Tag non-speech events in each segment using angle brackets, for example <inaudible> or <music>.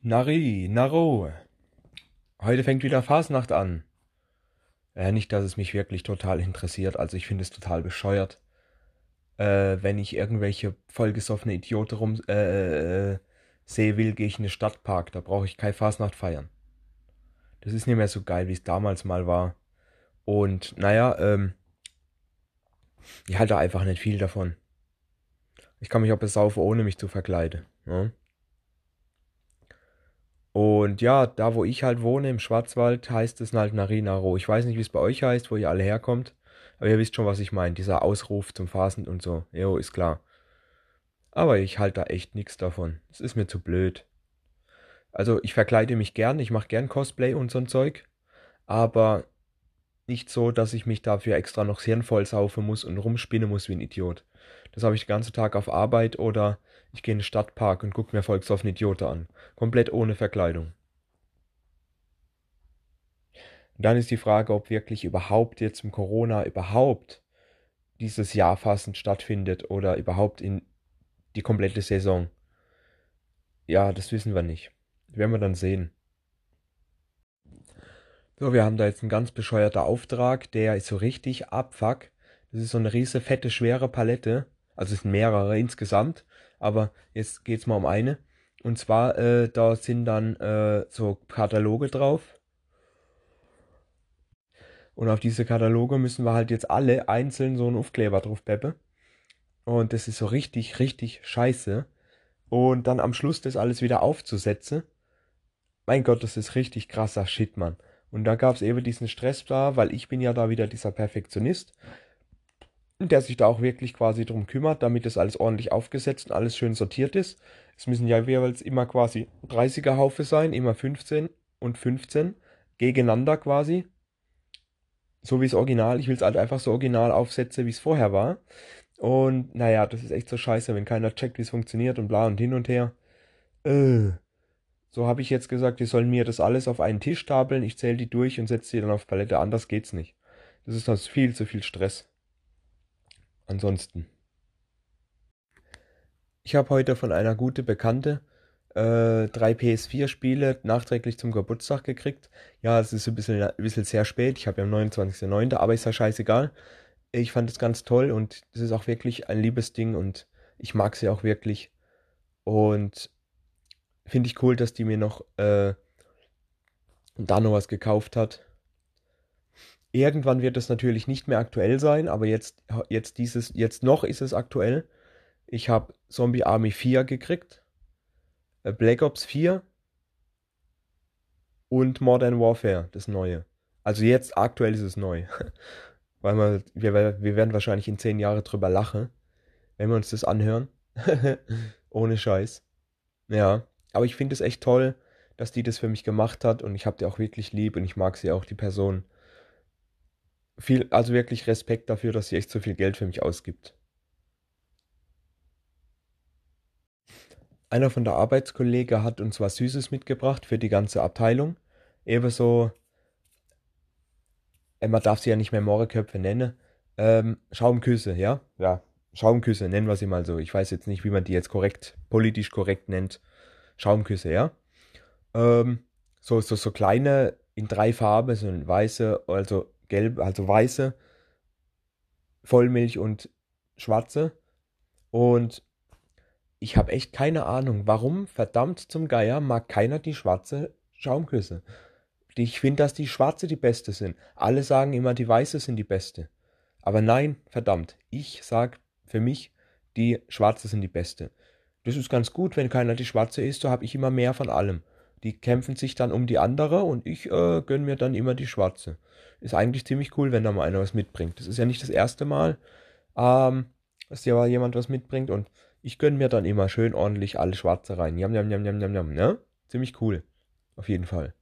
Nari, Naro. Heute fängt wieder Fasnacht an. Äh, nicht, dass es mich wirklich total interessiert. Also ich finde es total bescheuert, äh, wenn ich irgendwelche vollgesoffene Idioten rum äh, äh, sehe will, gehe ich in den Stadtpark. Da brauche ich keine Fasnacht feiern. Das ist nicht mehr so geil, wie es damals mal war. Und naja, ähm, ich halte einfach nicht viel davon. Ich kann mich auch besaufen, ohne mich zu verkleiden. Ja? Und ja, da wo ich halt wohne, im Schwarzwald, heißt es halt Narinaro. Ich weiß nicht, wie es bei euch heißt, wo ihr alle herkommt. Aber ihr wisst schon, was ich meine. Dieser Ausruf zum Phasen und so. Jo, ist klar. Aber ich halte da echt nichts davon. Es ist mir zu blöd. Also ich verkleide mich gern, ich mache gern Cosplay und so ein Zeug. Aber nicht so, dass ich mich dafür extra noch Hirn voll saufen muss und rumspinnen muss wie ein Idiot. Das habe ich den ganzen Tag auf Arbeit oder ich gehe in den Stadtpark und gucke mir volksoffen Idioten an. Komplett ohne Verkleidung. Und dann ist die Frage, ob wirklich überhaupt jetzt im Corona überhaupt dieses Jahr fassend stattfindet oder überhaupt in die komplette Saison. Ja, das wissen wir nicht. werden wir dann sehen. So, wir haben da jetzt einen ganz bescheuerter Auftrag, der ist so richtig abfuck. Das ist so eine riese, fette, schwere Palette. Also es sind mehrere insgesamt, aber jetzt geht's mal um eine. Und zwar, äh, da sind dann äh, so Kataloge drauf. Und auf diese Kataloge müssen wir halt jetzt alle einzeln so einen Aufkleber drauf peppen. Und das ist so richtig, richtig scheiße. Und dann am Schluss das alles wieder aufzusetzen. Mein Gott, das ist richtig krasser Shit, Mann. Und da gab es eben diesen Stress da, weil ich bin ja da wieder dieser Perfektionist, der sich da auch wirklich quasi drum kümmert, damit das alles ordentlich aufgesetzt und alles schön sortiert ist. Es müssen ja jeweils immer quasi 30er Haufe sein, immer 15 und 15 gegeneinander quasi. So wie es Original. Ich will es halt einfach so original aufsetzen, wie es vorher war. Und naja, das ist echt so scheiße, wenn keiner checkt, wie es funktioniert und bla und hin und her. Äh. So habe ich jetzt gesagt, die sollen mir das alles auf einen Tisch stapeln, ich zähle die durch und setze die dann auf Palette. Anders geht's nicht. Das ist das viel zu viel Stress. Ansonsten. Ich habe heute von einer guten Bekannte äh, drei PS4-Spiele nachträglich zum Geburtstag gekriegt. Ja, es ist ein bisschen, ein bisschen sehr spät. Ich habe ja am 29.09., aber ist ja scheißegal. Ich fand es ganz toll und es ist auch wirklich ein liebes Ding und ich mag sie auch wirklich. Und finde ich cool, dass die mir noch äh, da noch was gekauft hat. Irgendwann wird es natürlich nicht mehr aktuell sein, aber jetzt, jetzt dieses, jetzt noch ist es aktuell. Ich habe Zombie Army 4 gekriegt, äh, Black Ops 4 und Modern Warfare, das neue. Also jetzt aktuell ist es neu. <laughs> Weil wir, wir, wir werden wahrscheinlich in zehn Jahren drüber lachen, wenn wir uns das anhören. <laughs> Ohne Scheiß. Ja. Aber ich finde es echt toll, dass die das für mich gemacht hat und ich habe die auch wirklich lieb und ich mag sie auch, die Person. Viel, also wirklich Respekt dafür, dass sie echt so viel Geld für mich ausgibt. Einer von der Arbeitskollege hat uns was Süßes mitgebracht für die ganze Abteilung. Ebenso, äh, man darf sie ja nicht mehr Mohreköpfe nennen. Ähm, Schaumküsse, ja? Ja, Schaumküsse, nennen wir sie mal so. Ich weiß jetzt nicht, wie man die jetzt korrekt, politisch korrekt nennt. Schaumküsse, ja. Ähm, so, so, so kleine in drei Farben, so ein weiße, also gelb, also weiße, Vollmilch und schwarze. Und ich habe echt keine Ahnung, warum verdammt zum Geier mag keiner die schwarze Schaumküsse. Ich finde, dass die schwarze die beste sind. Alle sagen immer, die weiße sind die beste. Aber nein, verdammt, ich sag für mich, die schwarze sind die beste. Das ist ganz gut, wenn keiner die Schwarze ist, so habe ich immer mehr von allem. Die kämpfen sich dann um die andere und ich äh, gönne mir dann immer die Schwarze. Ist eigentlich ziemlich cool, wenn da mal einer was mitbringt. Das ist ja nicht das erste Mal, ähm, dass ja jemand was mitbringt und ich gönne mir dann immer schön ordentlich alle Schwarze rein. Jam, jam, jam, jam, jam, jam, ne? Ziemlich cool. Auf jeden Fall.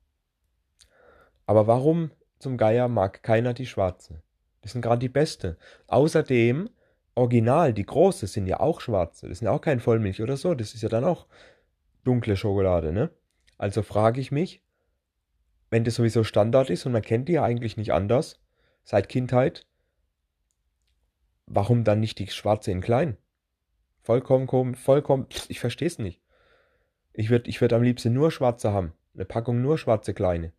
Aber warum zum Geier mag keiner die Schwarze? Das sind gerade die beste. Außerdem Original, die große, sind ja auch schwarze. Das sind ja auch kein Vollmilch oder so. Das ist ja dann auch dunkle Schokolade, ne? Also frage ich mich, wenn das sowieso Standard ist und man kennt die ja eigentlich nicht anders, seit Kindheit, warum dann nicht die schwarze in klein? Vollkommen, vollkommen, ich verstehe es nicht. Ich würde ich würd am liebsten nur schwarze haben. Eine Packung nur schwarze kleine.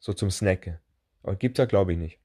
So zum Snacken. Aber gibt's ja, glaube ich, nicht.